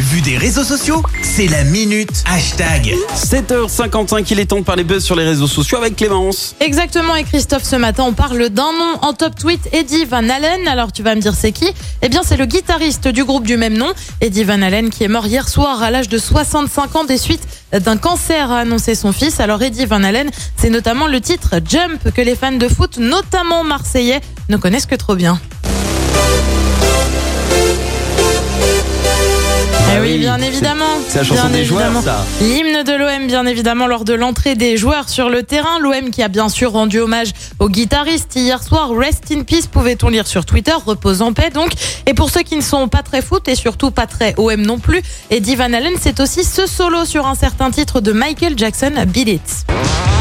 L'actu vue des réseaux sociaux, c'est la minute hashtag. 7h55, il est temps de parler buzz sur les réseaux sociaux avec Clémence. Exactement, et Christophe, ce matin, on parle d'un nom en top tweet, Eddie Van Allen. Alors, tu vas me dire c'est qui? Eh bien, c'est le guitariste du groupe du même nom, Eddie Van Allen, qui est mort hier soir à l'âge de 65 ans des suites d'un cancer, a annoncé son fils. Alors, Eddie Van Allen, c'est notamment le titre Jump que les fans de foot, notamment marseillais, ne connaissent que trop bien. Bien évidemment. C'est la chanson Bien des joueurs, ça. L'hymne de l'OM, bien évidemment, lors de l'entrée des joueurs sur le terrain. L'OM qui a bien sûr rendu hommage au guitariste hier soir. Rest in peace, pouvait-on lire sur Twitter. Repose en paix, donc. Et pour ceux qui ne sont pas très foot et surtout pas très OM non plus, Eddie Van Allen, c'est aussi ce solo sur un certain titre de Michael Jackson, Beat It.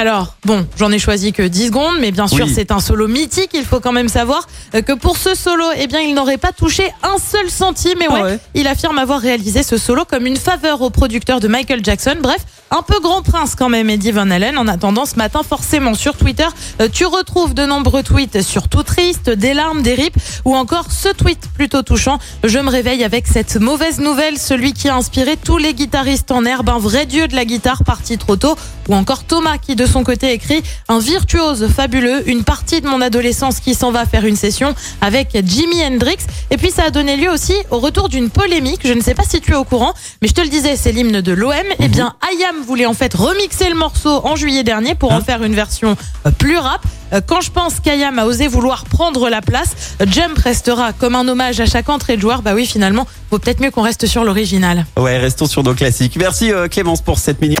Alors, bon, j'en ai choisi que 10 secondes, mais bien sûr, Oui. c'est un solo mythique. Il faut quand même savoir euh, que pour ce solo, eh bien, il n'aurait pas touché un seul centime. Et Ah ouais, il affirme avoir réalisé ce solo comme une faveur au producteur de Michael Jackson. Bref, un peu grand prince quand même, Eddie Van Allen. En attendant, ce matin, forcément, sur Twitter, euh, tu retrouves de nombreux tweets surtout tristes, des larmes, des rips, ou encore ce tweet plutôt touchant. Je me réveille avec cette mauvaise nouvelle, celui qui a inspiré tous les guitaristes en herbe, un vrai dieu de la guitare parti trop tôt, ou encore Thomas qui de son côté écrit un virtuose fabuleux, une partie de mon adolescence qui s'en va faire une session avec Jimi Hendrix. Et puis ça a donné lieu aussi au retour d'une polémique. Je ne sais pas si tu es au courant, mais je te le disais, c'est l'hymne de l'OM. Eh bien, Ayam voulait en fait remixer le morceau en juillet dernier pour en Hein faire une version euh, plus rap. Euh, Quand je pense qu'Ayam a osé vouloir prendre la place, Jump restera comme un hommage à chaque entrée de joueur. Bah oui, finalement, vaut peut-être mieux qu'on reste sur l'original. Ouais, restons sur nos classiques. Merci euh, Clémence pour cette minute.